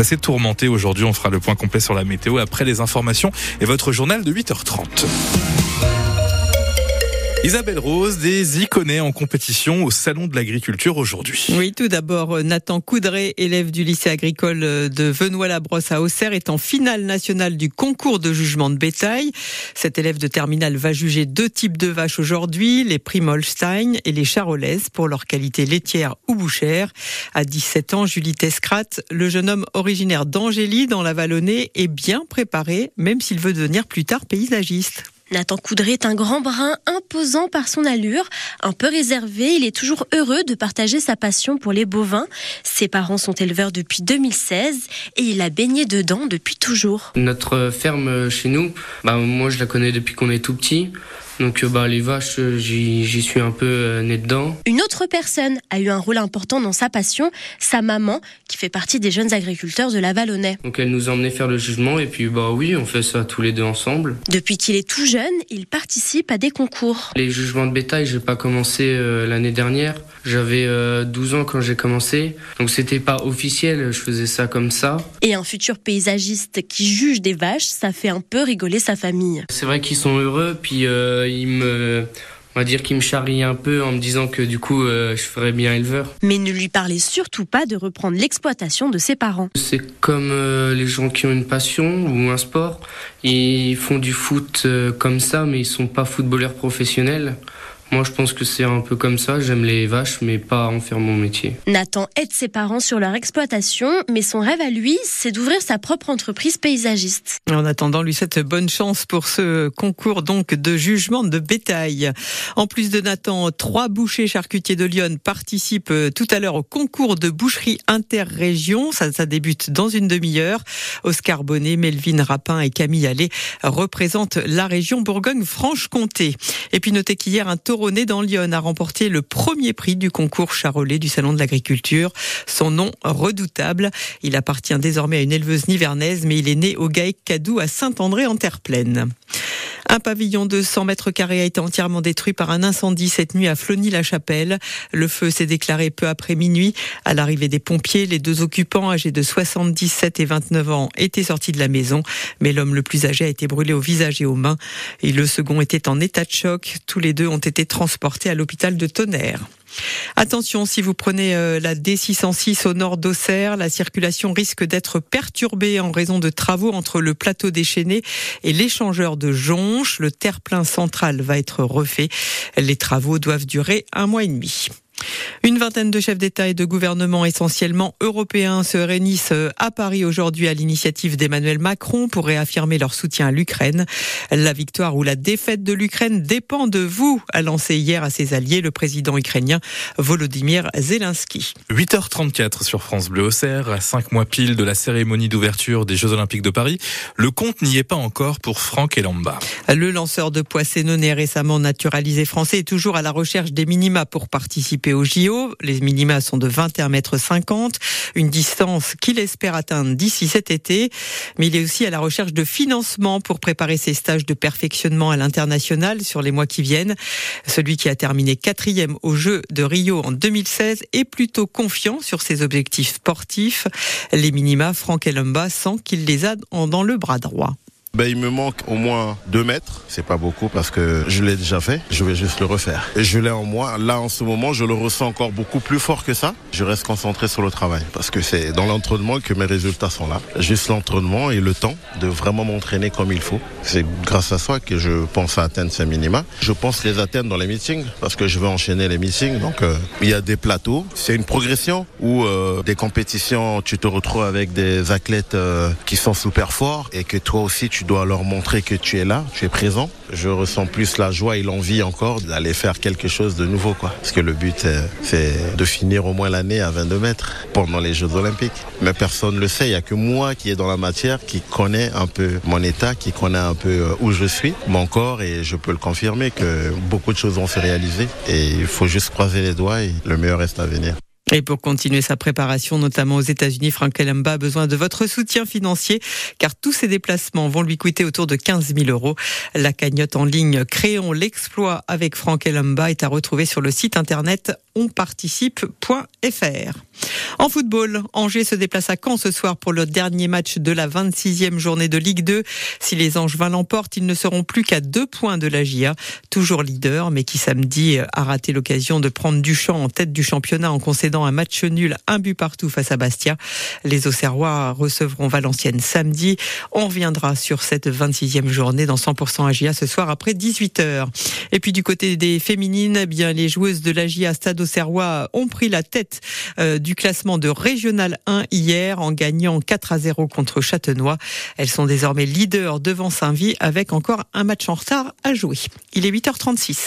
C'est assez tourmenté aujourd'hui. On fera le point complet sur la météo après les informations et votre journal de 8h30. Isabelle Rose, des iconés en compétition au Salon de l'Agriculture aujourd'hui. Oui, tout d'abord, Nathan Coudray, élève du lycée agricole de Venoy-la-Brosse à Auxerre, est en finale nationale du concours de jugement de bétail. Cet élève de terminale va juger deux types de vaches aujourd'hui, les Primolstein et les Charolaises, pour leur qualité laitière ou bouchère. À 17 ans, Julie Tescrat, le jeune homme originaire d'Angély, dans la Vallonnée, est bien préparé, même s'il veut devenir plus tard paysagiste. Nathan Coudray est un grand brun imposant par son allure, un peu réservé. Il est toujours heureux de partager sa passion pour les bovins. Ses parents sont éleveurs depuis 2016 et il a baigné dedans depuis toujours. Notre ferme chez nous, bah, moi je la connais depuis qu'on est tout petit. Donc euh, bah, les vaches, euh, j'y suis un peu euh, né dedans. Une autre personne a eu un rôle important dans sa passion, sa maman, qui fait partie des jeunes agriculteurs de la Vallonnais. Donc elle nous a emmené faire le jugement et puis bah oui, on fait ça tous les deux ensemble. Depuis qu'il est tout jeune, il participe à des concours. Les jugements de bétail, j'ai pas commencé l'année dernière. J'avais 12 ans quand j'ai commencé, donc c'était pas officiel, je faisais ça comme ça. Et un futur paysagiste qui juge des vaches, ça fait un peu rigoler sa famille. C'est vrai qu'ils sont heureux, puis il me on va dire qu'il me charrie un peu en me disant que du coup euh, je ferais bien éleveur. Mais ne lui parlez surtout pas de reprendre l'exploitation de ses parents. C'est comme euh, les gens qui ont une passion ou un sport, ils font du foot euh, comme ça mais ils sont pas footballeurs professionnels. Moi, je pense que c'est un peu comme ça. J'aime les vaches, mais pas en faire mon métier. Nathan aide ses parents sur leur exploitation, mais son rêve à lui, c'est d'ouvrir sa propre entreprise paysagiste. En attendant, lui cette bonne chance pour ce concours donc de jugement de bétail. En plus de Nathan, trois bouchers charcutiers de Lyon participent euh, tout à l'heure au concours de boucherie interrégion. Ça, ça débute dans une demi-heure. Oscar Bonnet, Melvin Rapin et Camille Allais représentent la région Bourgogne-Franche-Comté. Et puis notez qu'hier, un taureau né dans Lyon a remporté le premier prix du concours Charolais du Salon de l'Agriculture. Son nom redoutable. Il appartient désormais à une éleveuse nivernaise, mais il est né au Gaec Cadou à Saint-André en terre pleine. Un pavillon de 100 mètres carrés a été entièrement détruit par un incendie cette nuit à Flony-la-Chapelle. Le feu s'est déclaré peu après minuit. À l'arrivée des pompiers, les deux occupants âgés de 77 et 29 ans étaient sortis de la maison, mais l'homme le plus âgé a été brûlé au visage et aux mains. Et le second était en état de choc. Tous les deux ont été transportés à l'hôpital de Tonnerre. Attention, si vous prenez euh, la D606 au nord d'Auxerre, la circulation risque d'être perturbée en raison de travaux entre le plateau déchaîné et l'échangeur de Jonche. Le terre-plein central va être refait. Les travaux doivent durer un mois et demi. Une vingtaine de chefs d'État et de gouvernement essentiellement européens se réunissent euh, à Paris aujourd'hui à l'initiative d'Emmanuel Macron pour réaffirmer leur soutien à l'Ukraine. La victoire ou la défaite de l'Ukraine dépend de vous, a lancé hier à ses alliés le président ukrainien Volodymyr Zelensky. 8h34 sur France Bleu Auxerre, à 5 mois pile de la cérémonie d'ouverture des Jeux Olympiques de Paris. Le compte n'y est pas encore pour Franck Elamba. Le lanceur de poids sénonais récemment naturalisé français est toujours à la recherche des minima pour participer au JO. Les minima sont de 21 mètres 50, une distance qu'il espère atteindre d'ici cet été. Mais il est aussi à la recherche de financement pour préparer ses stages de perfectionnement à l'international sur les mois qui viennent. Celui qui a terminé quatrième aux Jeux de Rio en 2016 est plutôt confiant sur ses objectifs sportifs. Les minima, Franck Elomba sent qu'il les a dans le bras droit. Ben, il me manque au moins deux mètres. C'est pas beaucoup parce que je l'ai déjà fait. Je vais juste le refaire. Et je l'ai en moi. Là, en ce moment, je le ressens encore beaucoup plus fort que ça. Je reste concentré sur le travail parce que c'est dans l'entraînement que mes résultats sont là. Juste l'entraînement et le temps de vraiment m'entraîner comme il faut. C'est grâce à ça que je pense à atteindre ces minima. Je pense les atteindre dans les meetings parce que je veux enchaîner les meetings. Donc, euh, il y a des plateaux. C'est une progression où euh, des compétitions, tu te retrouves avec des athlètes euh, qui sont super forts et que toi aussi, tu tu dois leur montrer que tu es là, tu es présent. Je ressens plus la joie et l'envie encore d'aller faire quelque chose de nouveau, quoi. Parce que le but, euh, c'est de finir au moins l'année à 22 mètres pendant les Jeux Olympiques. Mais personne ne le sait. Il n'y a que moi qui est dans la matière, qui connaît un peu mon état, qui connaît un peu euh, où je suis, mon corps, et je peux le confirmer que beaucoup de choses vont se réaliser. Et il faut juste croiser les doigts et le meilleur reste à venir. Et pour continuer sa préparation, notamment aux États-Unis, Frank Elamba a besoin de votre soutien financier car tous ses déplacements vont lui coûter autour de 15 000 euros. La cagnotte en ligne Créons l'exploit avec Frank Elamba est à retrouver sur le site internet onparticipe.fr. En football, Angers se déplace à Caen ce soir pour le dernier match de la 26e journée de Ligue 2. Si les Angevins l'emportent, ils ne seront plus qu'à deux points de la GIA, toujours leader, mais qui samedi a raté l'occasion de prendre du champ en tête du championnat en concédant un match nul, un but partout face à Bastia. Les Auxerrois recevront Valenciennes samedi. On reviendra sur cette 26e journée dans 100% AGIA ce soir après 18h. Et puis du côté des féminines, eh bien les joueuses de l'AGIA Stade Auxerrois ont pris la tête euh, du classement de Régional 1 hier en gagnant 4 à 0 contre Châtenois. Elles sont désormais leaders devant Saint-Vie avec encore un match en retard à jouer. Il est 8h36.